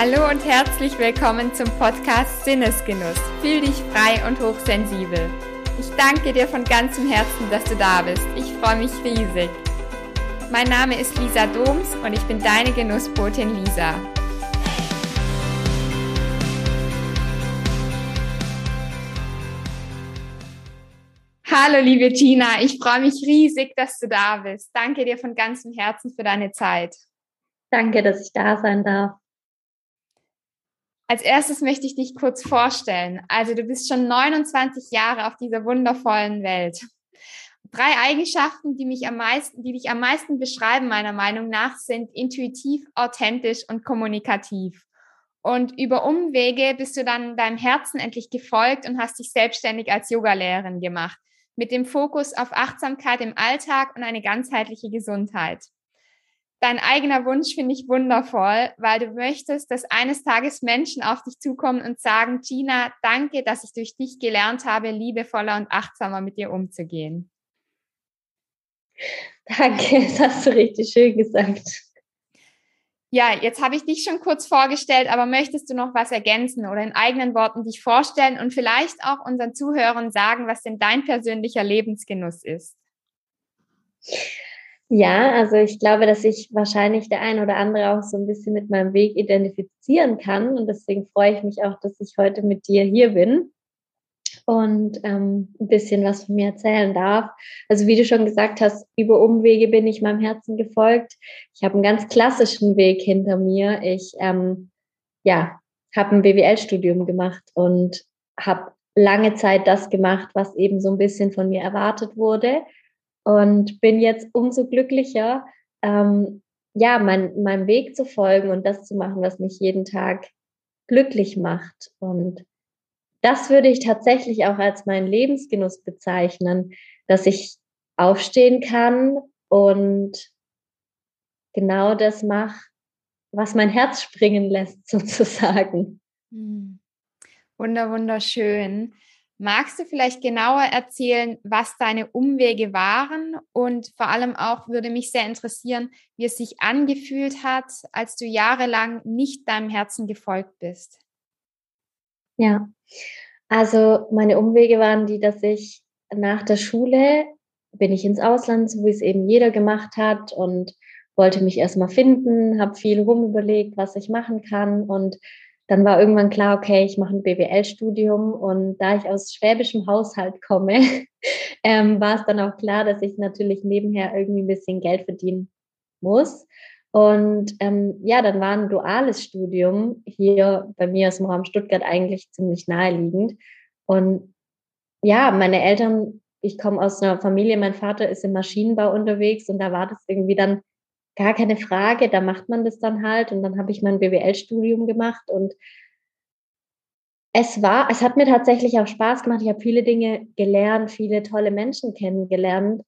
Hallo und herzlich willkommen zum Podcast Sinnesgenuss. Fühl dich frei und hochsensibel. Ich danke dir von ganzem Herzen, dass du da bist. Ich freue mich riesig. Mein Name ist Lisa Doms und ich bin deine Genussbotin Lisa. Hallo liebe Tina, ich freue mich riesig, dass du da bist. Danke dir von ganzem Herzen für deine Zeit. Danke, dass ich da sein darf. Als erstes möchte ich dich kurz vorstellen. Also du bist schon 29 Jahre auf dieser wundervollen Welt. Drei Eigenschaften, die mich am meisten, die dich am meisten beschreiben, meiner Meinung nach, sind intuitiv, authentisch und kommunikativ. Und über Umwege bist du dann deinem Herzen endlich gefolgt und hast dich selbstständig als Yogalehrerin gemacht, mit dem Fokus auf Achtsamkeit im Alltag und eine ganzheitliche Gesundheit dein eigener Wunsch finde ich wundervoll, weil du möchtest, dass eines Tages Menschen auf dich zukommen und sagen, Gina, danke, dass ich durch dich gelernt habe, liebevoller und achtsamer mit dir umzugehen. Danke, das hast du richtig schön gesagt. Ja, jetzt habe ich dich schon kurz vorgestellt, aber möchtest du noch was ergänzen oder in eigenen Worten dich vorstellen und vielleicht auch unseren Zuhörern sagen, was denn dein persönlicher Lebensgenuss ist? Ja, also ich glaube, dass ich wahrscheinlich der ein oder andere auch so ein bisschen mit meinem Weg identifizieren kann. Und deswegen freue ich mich auch, dass ich heute mit dir hier bin und ähm, ein bisschen was von mir erzählen darf. Also wie du schon gesagt hast, über Umwege bin ich meinem Herzen gefolgt. Ich habe einen ganz klassischen Weg hinter mir. Ich ähm, ja, habe ein BWL-Studium gemacht und habe lange Zeit das gemacht, was eben so ein bisschen von mir erwartet wurde und bin jetzt umso glücklicher, ähm, ja, mein, meinem Weg zu folgen und das zu machen, was mich jeden Tag glücklich macht. Und das würde ich tatsächlich auch als meinen Lebensgenuss bezeichnen, dass ich aufstehen kann und genau das mache, was mein Herz springen lässt, sozusagen. Hm. Wunder, wunderschön. Magst du vielleicht genauer erzählen, was deine Umwege waren? Und vor allem auch würde mich sehr interessieren, wie es sich angefühlt hat, als du jahrelang nicht deinem Herzen gefolgt bist. Ja, also meine Umwege waren die, dass ich nach der Schule bin ich ins Ausland, so wie es eben jeder gemacht hat und wollte mich erstmal finden, habe viel rumüberlegt, was ich machen kann und dann war irgendwann klar, okay, ich mache ein BWL-Studium und da ich aus schwäbischem Haushalt komme, ähm, war es dann auch klar, dass ich natürlich nebenher irgendwie ein bisschen Geld verdienen muss. Und ähm, ja, dann war ein duales Studium hier bei mir aus dem Raum Stuttgart eigentlich ziemlich naheliegend. Und ja, meine Eltern, ich komme aus einer Familie, mein Vater ist im Maschinenbau unterwegs und da war das irgendwie dann gar keine Frage, da macht man das dann halt. Und dann habe ich mein BWL-Studium gemacht und es war, es hat mir tatsächlich auch Spaß gemacht. Ich habe viele Dinge gelernt, viele tolle Menschen kennengelernt.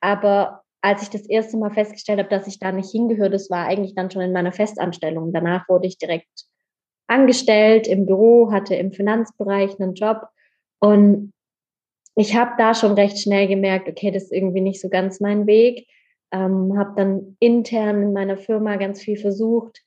Aber als ich das erste Mal festgestellt habe, dass ich da nicht hingehöre, das war eigentlich dann schon in meiner Festanstellung. Danach wurde ich direkt angestellt im Büro, hatte im Finanzbereich einen Job und ich habe da schon recht schnell gemerkt, okay, das ist irgendwie nicht so ganz mein Weg ähm, habe dann intern in meiner Firma ganz viel versucht,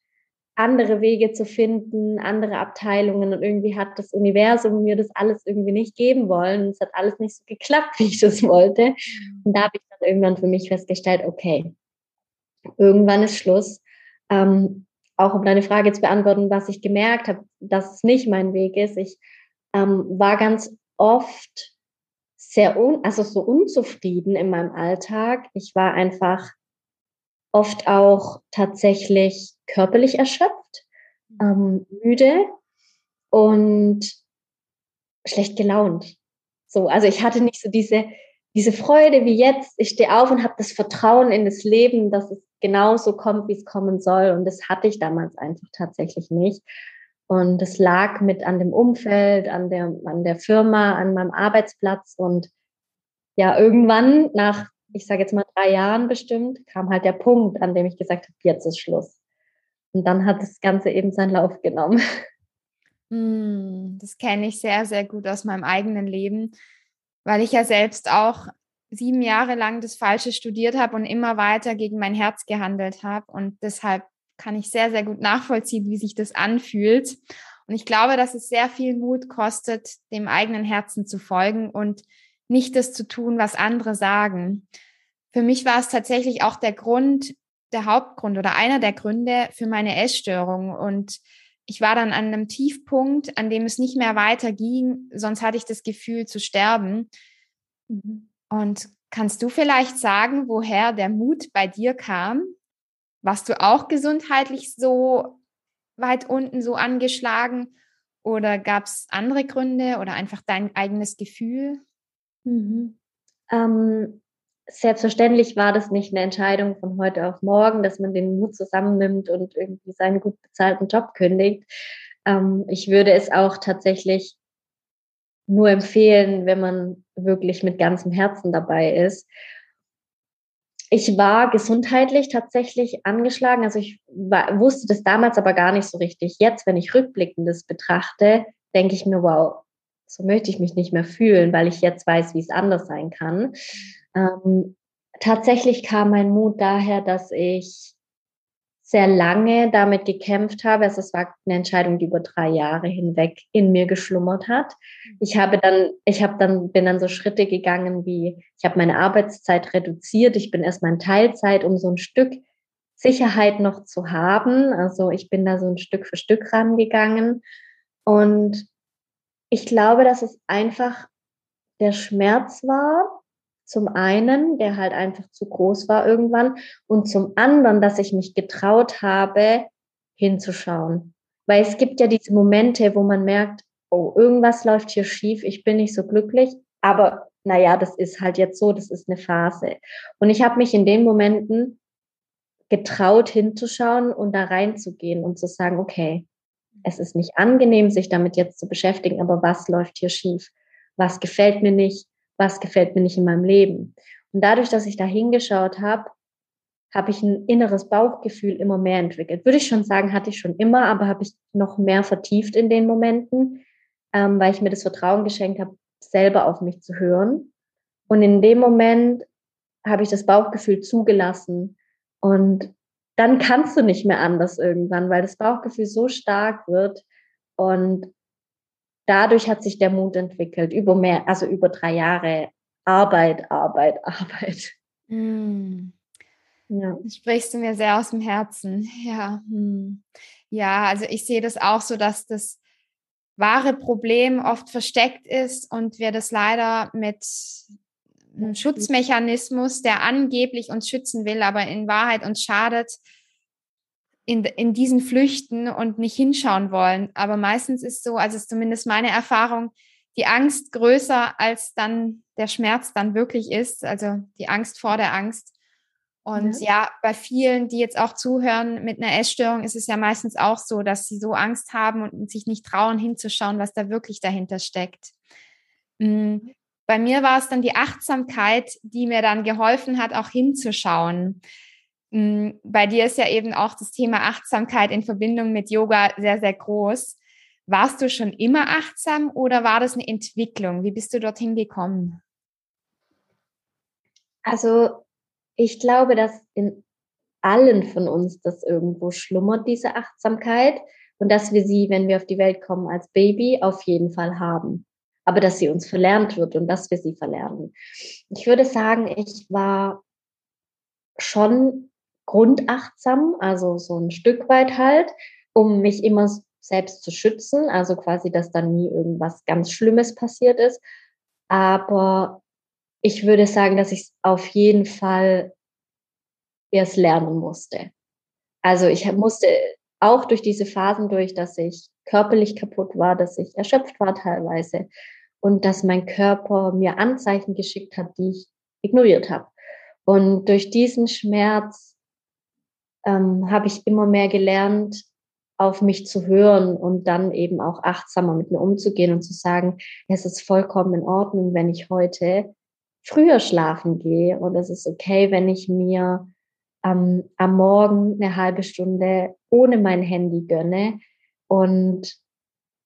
andere Wege zu finden, andere Abteilungen und irgendwie hat das Universum mir das alles irgendwie nicht geben wollen. Es hat alles nicht so geklappt, wie ich das wollte. Mhm. Und da habe ich dann irgendwann für mich festgestellt, okay, irgendwann ist Schluss. Ähm, auch um deine Frage zu beantworten, was ich gemerkt habe, dass es nicht mein Weg ist. Ich ähm, war ganz oft sehr un, also so unzufrieden in meinem Alltag. Ich war einfach oft auch tatsächlich körperlich erschöpft, ähm, müde und schlecht gelaunt. So, also ich hatte nicht so diese diese Freude wie jetzt. Ich stehe auf und habe das Vertrauen in das Leben, dass es genauso kommt, wie es kommen soll. Und das hatte ich damals einfach tatsächlich nicht. Und es lag mit an dem Umfeld, an der, an der Firma, an meinem Arbeitsplatz. Und ja, irgendwann nach, ich sage jetzt mal drei Jahren bestimmt, kam halt der Punkt, an dem ich gesagt habe, jetzt ist Schluss. Und dann hat das Ganze eben seinen Lauf genommen. Hm, das kenne ich sehr, sehr gut aus meinem eigenen Leben, weil ich ja selbst auch sieben Jahre lang das Falsche studiert habe und immer weiter gegen mein Herz gehandelt habe und deshalb kann ich sehr, sehr gut nachvollziehen, wie sich das anfühlt. Und ich glaube, dass es sehr viel Mut kostet, dem eigenen Herzen zu folgen und nicht das zu tun, was andere sagen. Für mich war es tatsächlich auch der Grund, der Hauptgrund oder einer der Gründe für meine Essstörung. Und ich war dann an einem Tiefpunkt, an dem es nicht mehr weiterging, sonst hatte ich das Gefühl zu sterben. Mhm. Und kannst du vielleicht sagen, woher der Mut bei dir kam? Warst du auch gesundheitlich so weit unten, so angeschlagen? Oder gab es andere Gründe oder einfach dein eigenes Gefühl? Mhm. Ähm, selbstverständlich war das nicht eine Entscheidung von heute auf morgen, dass man den Mut zusammennimmt und irgendwie seinen gut bezahlten Job kündigt. Ähm, ich würde es auch tatsächlich nur empfehlen, wenn man wirklich mit ganzem Herzen dabei ist. Ich war gesundheitlich tatsächlich angeschlagen. Also ich war, wusste das damals aber gar nicht so richtig. Jetzt, wenn ich rückblickendes betrachte, denke ich mir, wow, so möchte ich mich nicht mehr fühlen, weil ich jetzt weiß, wie es anders sein kann. Ähm, tatsächlich kam mein Mut daher, dass ich sehr lange damit gekämpft habe. Also es war eine Entscheidung, die über drei Jahre hinweg in mir geschlummert hat. Ich habe dann, ich habe dann, bin dann so Schritte gegangen wie, ich habe meine Arbeitszeit reduziert. Ich bin erstmal in Teilzeit, um so ein Stück Sicherheit noch zu haben. Also ich bin da so ein Stück für Stück rangegangen. Und ich glaube, dass es einfach der Schmerz war, zum einen, der halt einfach zu groß war irgendwann und zum anderen, dass ich mich getraut habe, hinzuschauen. Weil es gibt ja diese Momente, wo man merkt, oh, irgendwas läuft hier schief, ich bin nicht so glücklich, aber naja, das ist halt jetzt so, das ist eine Phase. Und ich habe mich in den Momenten getraut hinzuschauen und da reinzugehen und zu sagen, okay, es ist nicht angenehm, sich damit jetzt zu beschäftigen, aber was läuft hier schief? Was gefällt mir nicht? Was gefällt mir nicht in meinem Leben. Und dadurch, dass ich da hingeschaut habe, habe ich ein inneres Bauchgefühl immer mehr entwickelt. Würde ich schon sagen, hatte ich schon immer, aber habe ich noch mehr vertieft in den Momenten, ähm, weil ich mir das Vertrauen geschenkt habe, selber auf mich zu hören. Und in dem Moment habe ich das Bauchgefühl zugelassen. Und dann kannst du nicht mehr anders irgendwann, weil das Bauchgefühl so stark wird. Und dadurch hat sich der Mut entwickelt, über mehr, also über drei Jahre Arbeit, Arbeit, Arbeit. Mm. Ja. Sprichst du mir sehr aus dem Herzen. Ja. Hm. Ja, also ich sehe das auch so, dass das wahre Problem oft versteckt ist und wir das leider mit einem Schutzmechanismus, der angeblich uns schützen will, aber in Wahrheit uns schadet, in, in diesen Flüchten und nicht hinschauen wollen. Aber meistens ist so, also ist zumindest meine Erfahrung, die Angst größer als dann der Schmerz dann wirklich ist, also die Angst vor der Angst. Und ja. ja, bei vielen, die jetzt auch zuhören mit einer Essstörung, ist es ja meistens auch so, dass sie so Angst haben und sich nicht trauen hinzuschauen, was da wirklich dahinter steckt. Mm, bei mir war es dann die Achtsamkeit, die mir dann geholfen hat, auch hinzuschauen. Mm, bei dir ist ja eben auch das Thema Achtsamkeit in Verbindung mit Yoga sehr, sehr groß. Warst du schon immer achtsam oder war das eine Entwicklung? Wie bist du dorthin gekommen? Also ich glaube, dass in allen von uns das irgendwo schlummert, diese Achtsamkeit, und dass wir sie, wenn wir auf die Welt kommen als Baby, auf jeden Fall haben. Aber dass sie uns verlernt wird und dass wir sie verlernen. Ich würde sagen, ich war schon grundachtsam, also so ein Stück weit halt, um mich immer selbst zu schützen, also quasi, dass dann nie irgendwas ganz Schlimmes passiert ist. Aber ich würde sagen, dass ich es auf jeden Fall erst lernen musste. Also ich musste auch durch diese Phasen durch, dass ich körperlich kaputt war, dass ich erschöpft war teilweise und dass mein Körper mir Anzeichen geschickt hat, die ich ignoriert habe. Und durch diesen Schmerz ähm, habe ich immer mehr gelernt, auf mich zu hören und dann eben auch achtsamer mit mir umzugehen und zu sagen, es ist vollkommen in Ordnung, wenn ich heute früher schlafen gehe und es ist okay, wenn ich mir ähm, am Morgen eine halbe Stunde ohne mein Handy gönne und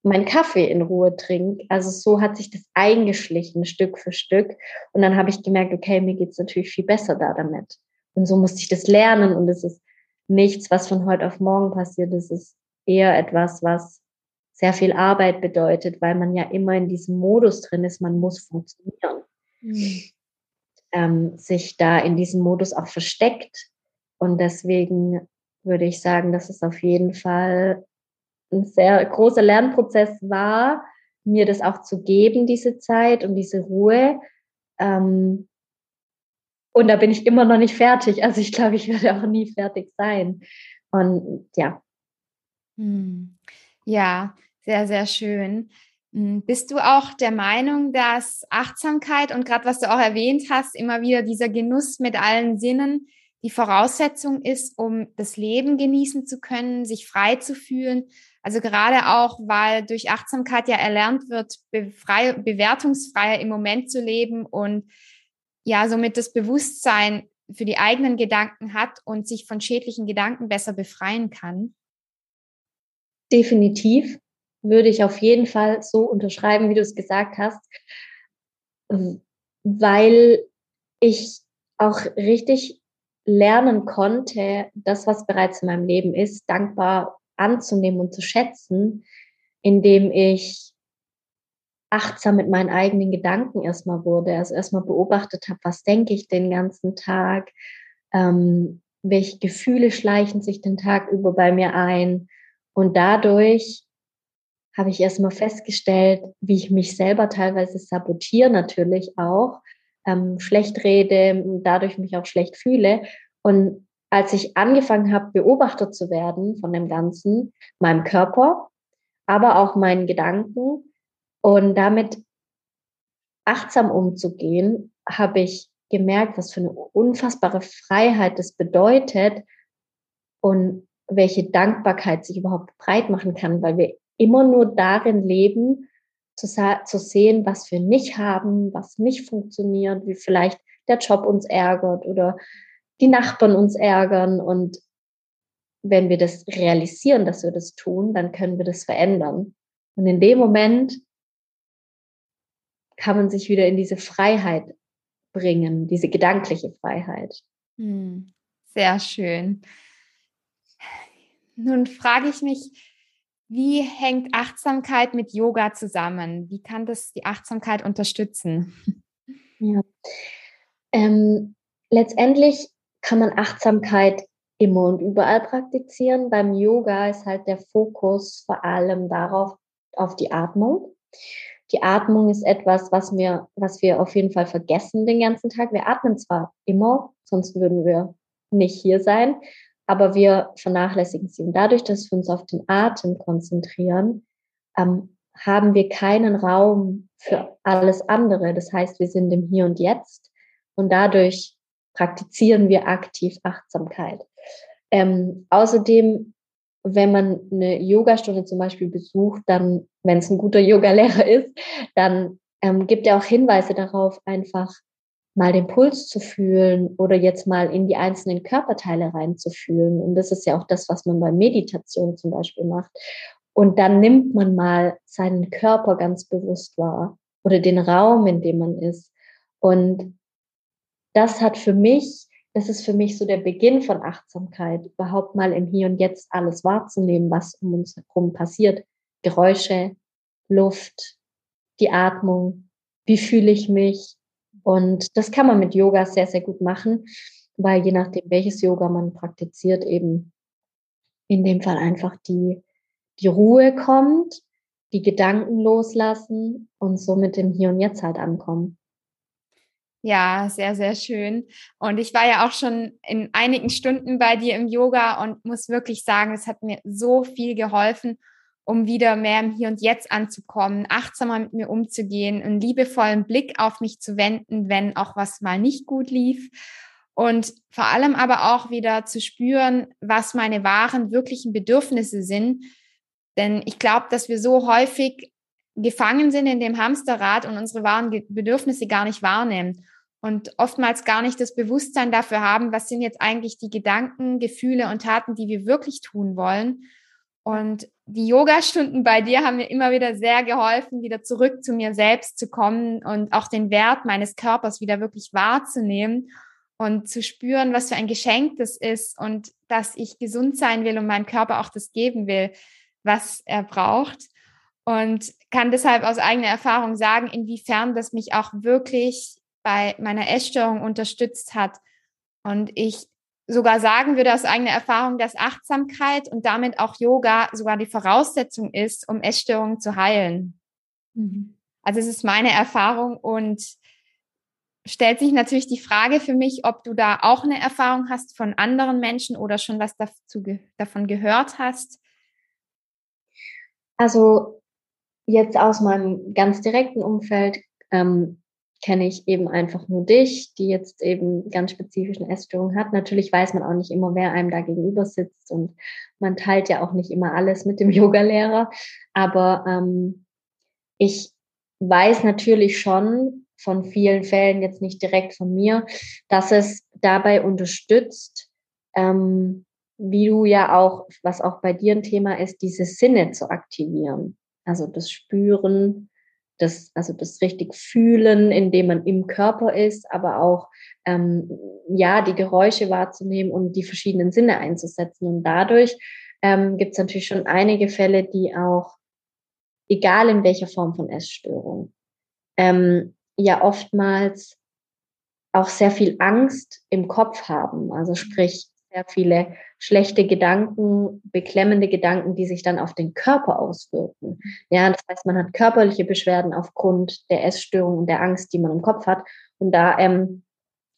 meinen Kaffee in Ruhe trinke. Also so hat sich das eingeschlichen, Stück für Stück. Und dann habe ich gemerkt, okay, mir geht's natürlich viel besser da damit. Und so musste ich das lernen und es ist nichts, was von heute auf morgen passiert. Es ist eher etwas, was sehr viel Arbeit bedeutet, weil man ja immer in diesem Modus drin ist, man muss funktionieren. Mhm. Ähm, sich da in diesem Modus auch versteckt. Und deswegen würde ich sagen, dass es auf jeden Fall ein sehr großer Lernprozess war, mir das auch zu geben, diese Zeit und diese Ruhe. Ähm, und da bin ich immer noch nicht fertig. Also ich glaube, ich werde auch nie fertig sein. Und ja. Hm. Ja, sehr, sehr schön. Hm, bist du auch der Meinung, dass Achtsamkeit und gerade was du auch erwähnt hast, immer wieder dieser Genuss mit allen Sinnen die Voraussetzung ist, um das Leben genießen zu können, sich frei zu fühlen? Also gerade auch, weil durch Achtsamkeit ja erlernt wird, bewertungsfreier im Moment zu leben und ja, somit das Bewusstsein für die eigenen Gedanken hat und sich von schädlichen Gedanken besser befreien kann? Definitiv würde ich auf jeden Fall so unterschreiben, wie du es gesagt hast, weil ich auch richtig lernen konnte, das, was bereits in meinem Leben ist, dankbar anzunehmen und zu schätzen, indem ich achtsam mit meinen eigenen Gedanken erstmal wurde. Also erstmal beobachtet habe, was denke ich den ganzen Tag, ähm, welche Gefühle schleichen sich den Tag über bei mir ein. Und dadurch habe ich erstmal festgestellt, wie ich mich selber teilweise sabotiere, natürlich auch, ähm, schlecht rede, dadurch mich auch schlecht fühle. Und als ich angefangen habe, beobachtet zu werden von dem Ganzen, meinem Körper, aber auch meinen Gedanken, und damit achtsam umzugehen, habe ich gemerkt, was für eine unfassbare Freiheit das bedeutet und welche Dankbarkeit sich überhaupt breit machen kann, weil wir immer nur darin leben, zu, zu sehen, was wir nicht haben, was nicht funktioniert, wie vielleicht der Job uns ärgert oder die Nachbarn uns ärgern. Und wenn wir das realisieren, dass wir das tun, dann können wir das verändern. Und in dem Moment kann man sich wieder in diese Freiheit bringen, diese gedankliche Freiheit. Hm, sehr schön. Nun frage ich mich, wie hängt Achtsamkeit mit Yoga zusammen? Wie kann das die Achtsamkeit unterstützen? Ja. Ähm, letztendlich kann man Achtsamkeit immer und überall praktizieren. Beim Yoga ist halt der Fokus vor allem darauf, auf die Atmung. Die Atmung ist etwas, was wir, was wir auf jeden Fall vergessen den ganzen Tag. Wir atmen zwar immer, sonst würden wir nicht hier sein, aber wir vernachlässigen sie. Und dadurch, dass wir uns auf den Atem konzentrieren, ähm, haben wir keinen Raum für alles andere. Das heißt, wir sind im Hier und Jetzt und dadurch praktizieren wir aktiv Achtsamkeit. Ähm, außerdem wenn man eine Yogastunde zum Beispiel besucht, dann, wenn es ein guter Yogalehrer ist, dann ähm, gibt er auch Hinweise darauf, einfach mal den Puls zu fühlen oder jetzt mal in die einzelnen Körperteile reinzufühlen. Und das ist ja auch das, was man bei Meditation zum Beispiel macht. Und dann nimmt man mal seinen Körper ganz bewusst wahr oder den Raum, in dem man ist. Und das hat für mich das ist für mich so der Beginn von Achtsamkeit, überhaupt mal im Hier und Jetzt alles wahrzunehmen, was um uns herum passiert. Geräusche, Luft, die Atmung, wie fühle ich mich. Und das kann man mit Yoga sehr, sehr gut machen, weil je nachdem, welches Yoga man praktiziert, eben in dem Fall einfach die, die Ruhe kommt, die Gedanken loslassen und so mit dem Hier und Jetzt halt ankommen. Ja, sehr, sehr schön. Und ich war ja auch schon in einigen Stunden bei dir im Yoga und muss wirklich sagen, es hat mir so viel geholfen, um wieder mehr im Hier und Jetzt anzukommen, achtsamer mit mir umzugehen, einen liebevollen Blick auf mich zu wenden, wenn auch was mal nicht gut lief. Und vor allem aber auch wieder zu spüren, was meine wahren, wirklichen Bedürfnisse sind. Denn ich glaube, dass wir so häufig gefangen sind in dem Hamsterrad und unsere wahren Bedürfnisse gar nicht wahrnehmen und oftmals gar nicht das Bewusstsein dafür haben, was sind jetzt eigentlich die Gedanken, Gefühle und Taten, die wir wirklich tun wollen. Und die Yoga-Stunden bei dir haben mir immer wieder sehr geholfen, wieder zurück zu mir selbst zu kommen und auch den Wert meines Körpers wieder wirklich wahrzunehmen und zu spüren, was für ein Geschenk das ist und dass ich gesund sein will und meinem Körper auch das geben will, was er braucht. Und kann deshalb aus eigener Erfahrung sagen, inwiefern das mich auch wirklich bei meiner Essstörung unterstützt hat. Und ich sogar sagen würde aus eigener Erfahrung, dass Achtsamkeit und damit auch Yoga sogar die Voraussetzung ist, um Essstörungen zu heilen. Mhm. Also es ist meine Erfahrung und stellt sich natürlich die Frage für mich, ob du da auch eine Erfahrung hast von anderen Menschen oder schon was dazu, davon gehört hast. Also jetzt aus meinem ganz direkten Umfeld ähm, kenne ich eben einfach nur dich, die jetzt eben ganz spezifische Essstörungen hat. Natürlich weiß man auch nicht immer, wer einem da gegenüber sitzt und man teilt ja auch nicht immer alles mit dem Yogalehrer. Aber ähm, ich weiß natürlich schon, von vielen Fällen, jetzt nicht direkt von mir, dass es dabei unterstützt, ähm, wie du ja auch, was auch bei dir ein Thema ist, diese Sinne zu aktivieren. Also das Spüren, das, also das richtig Fühlen, indem man im Körper ist, aber auch ähm, ja die Geräusche wahrzunehmen und die verschiedenen Sinne einzusetzen. Und dadurch ähm, gibt es natürlich schon einige Fälle, die auch, egal in welcher Form von Essstörung, ähm, ja oftmals auch sehr viel Angst im Kopf haben. Also sprich, sehr viele schlechte Gedanken, beklemmende Gedanken, die sich dann auf den Körper auswirken. Ja, das heißt, man hat körperliche Beschwerden aufgrund der Essstörung und der Angst, die man im Kopf hat. Und da ähm,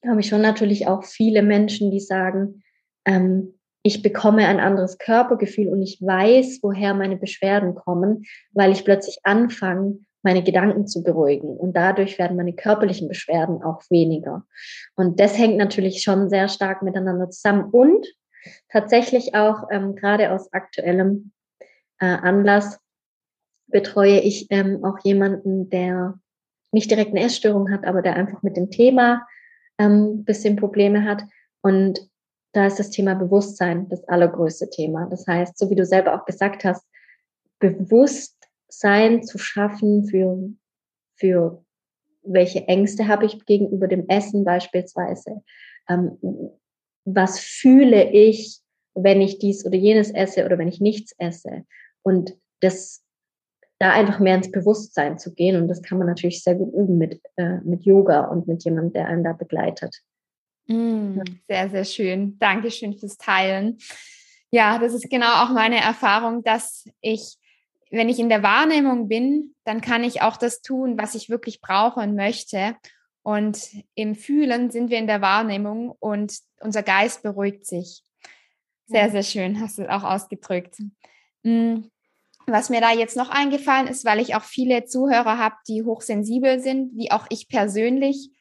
habe ich schon natürlich auch viele Menschen, die sagen, ähm, ich bekomme ein anderes Körpergefühl und ich weiß, woher meine Beschwerden kommen, weil ich plötzlich anfange, meine Gedanken zu beruhigen. Und dadurch werden meine körperlichen Beschwerden auch weniger. Und das hängt natürlich schon sehr stark miteinander zusammen. Und tatsächlich auch ähm, gerade aus aktuellem äh, Anlass betreue ich ähm, auch jemanden, der nicht direkt eine Essstörung hat, aber der einfach mit dem Thema ähm, bisschen Probleme hat. Und da ist das Thema Bewusstsein das allergrößte Thema. Das heißt, so wie du selber auch gesagt hast, bewusst sein zu schaffen für, für welche Ängste habe ich gegenüber dem Essen beispielsweise. Ähm, was fühle ich, wenn ich dies oder jenes esse oder wenn ich nichts esse? Und das da einfach mehr ins Bewusstsein zu gehen. Und das kann man natürlich sehr gut üben mit, äh, mit Yoga und mit jemandem, der einen da begleitet. Mm, sehr, sehr schön. Dankeschön fürs Teilen. Ja, das ist genau auch meine Erfahrung, dass ich wenn ich in der Wahrnehmung bin, dann kann ich auch das tun, was ich wirklich brauche und möchte. Und im Fühlen sind wir in der Wahrnehmung und unser Geist beruhigt sich. Sehr, sehr schön, hast du auch ausgedrückt. Hm, was mir da jetzt noch eingefallen ist, weil ich auch viele Zuhörer habe, die hochsensibel sind, wie auch ich persönlich,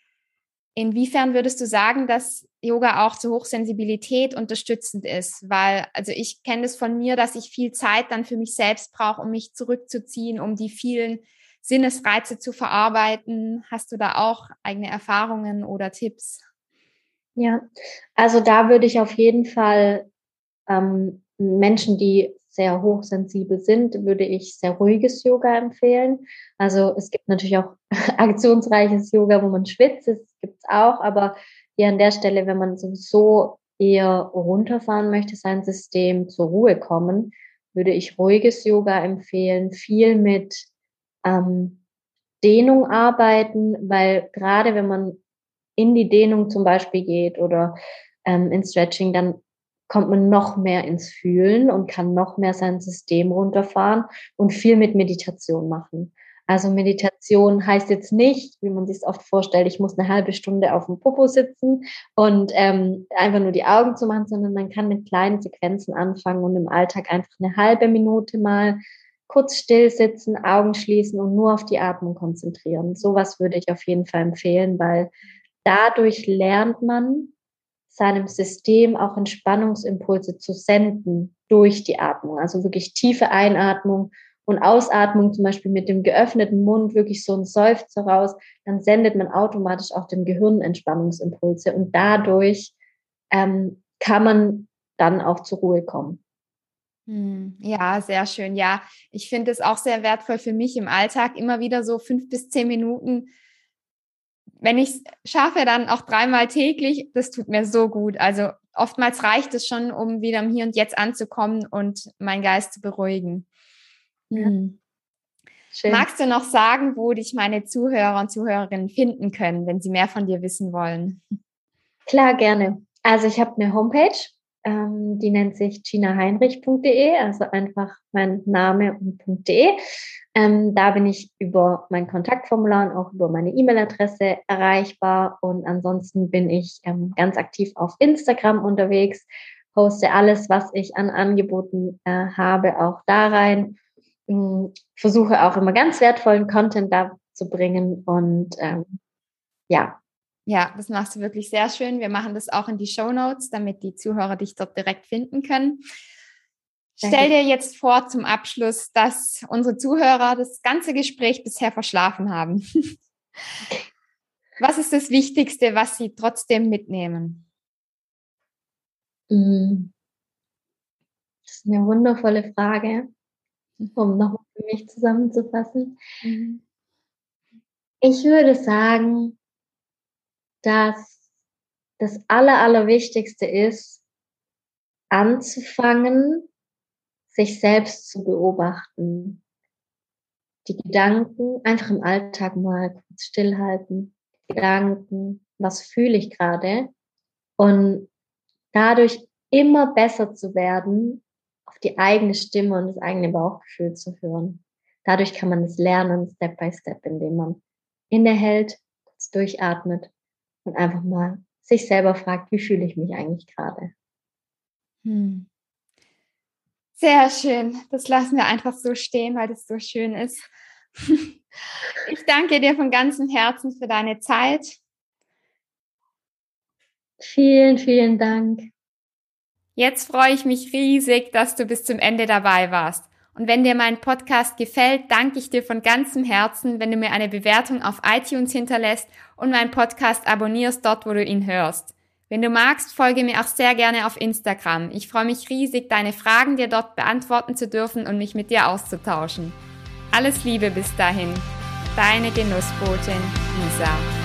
Inwiefern würdest du sagen, dass Yoga auch zur Hochsensibilität unterstützend ist? Weil, also ich kenne es von mir, dass ich viel Zeit dann für mich selbst brauche, um mich zurückzuziehen, um die vielen Sinnesreize zu verarbeiten. Hast du da auch eigene Erfahrungen oder Tipps? Ja, also da würde ich auf jeden Fall ähm, Menschen, die sehr hochsensibel sind, würde ich sehr ruhiges Yoga empfehlen. Also es gibt natürlich auch aktionsreiches Yoga, wo man schwitzt, das gibt es auch, aber hier an der Stelle, wenn man sowieso eher runterfahren möchte, sein System zur Ruhe kommen, würde ich ruhiges Yoga empfehlen, viel mit ähm, Dehnung arbeiten, weil gerade wenn man in die Dehnung zum Beispiel geht oder ähm, in Stretching, dann kommt man noch mehr ins Fühlen und kann noch mehr sein System runterfahren und viel mit Meditation machen. Also Meditation heißt jetzt nicht, wie man sich es oft vorstellt, ich muss eine halbe Stunde auf dem Popo sitzen und ähm, einfach nur die Augen zu machen, sondern man kann mit kleinen Sequenzen anfangen und im Alltag einfach eine halbe Minute mal kurz still sitzen, Augen schließen und nur auf die Atmung konzentrieren. Sowas würde ich auf jeden Fall empfehlen, weil dadurch lernt man seinem System auch Entspannungsimpulse zu senden durch die Atmung. Also wirklich tiefe Einatmung und Ausatmung, zum Beispiel mit dem geöffneten Mund, wirklich so ein Seufzer raus, dann sendet man automatisch auch dem Gehirn Entspannungsimpulse und dadurch ähm, kann man dann auch zur Ruhe kommen. Hm, ja, sehr schön. Ja, ich finde es auch sehr wertvoll für mich im Alltag, immer wieder so fünf bis zehn Minuten wenn ich es schaffe, dann auch dreimal täglich, das tut mir so gut. Also oftmals reicht es schon, um wieder im Hier und Jetzt anzukommen und meinen Geist zu beruhigen. Ja. Mhm. Magst du noch sagen, wo dich meine Zuhörer und Zuhörerinnen finden können, wenn sie mehr von dir wissen wollen? Klar, gerne. Also ich habe eine Homepage, ähm, die nennt sich ginaheinrich.de, also einfach mein Name und .de. Ähm, da bin ich über mein Kontaktformular und auch über meine E-Mail-Adresse erreichbar. Und ansonsten bin ich ähm, ganz aktiv auf Instagram unterwegs, poste alles, was ich an Angeboten äh, habe, auch da rein. Ähm, versuche auch immer ganz wertvollen Content da zu bringen und ähm, ja, ja, das machst du wirklich sehr schön. Wir machen das auch in die Show Notes, damit die Zuhörer dich dort direkt finden können. Danke. Stell dir jetzt vor zum Abschluss, dass unsere Zuhörer das ganze Gespräch bisher verschlafen haben. Was ist das Wichtigste, was sie trotzdem mitnehmen? Mm. Das ist eine wundervolle Frage, um nochmal für mich zusammenzufassen. Mhm. Ich würde sagen, dass das Aller, Allerwichtigste ist, anzufangen, sich selbst zu beobachten. Die Gedanken einfach im Alltag mal kurz stillhalten. Gedanken, was fühle ich gerade? Und dadurch immer besser zu werden, auf die eigene Stimme und das eigene Bauchgefühl zu hören. Dadurch kann man es lernen, Step by Step, indem man innehält, kurz durchatmet und einfach mal sich selber fragt, wie fühle ich mich eigentlich gerade. Hm. Sehr schön. Das lassen wir einfach so stehen, weil das so schön ist. Ich danke dir von ganzem Herzen für deine Zeit. Vielen, vielen Dank. Jetzt freue ich mich riesig, dass du bis zum Ende dabei warst. Und wenn dir mein Podcast gefällt, danke ich dir von ganzem Herzen, wenn du mir eine Bewertung auf iTunes hinterlässt und meinen Podcast abonnierst dort, wo du ihn hörst. Wenn du magst, folge mir auch sehr gerne auf Instagram. Ich freue mich riesig, deine Fragen dir dort beantworten zu dürfen und mich mit dir auszutauschen. Alles Liebe bis dahin. Deine Genussbotin Lisa.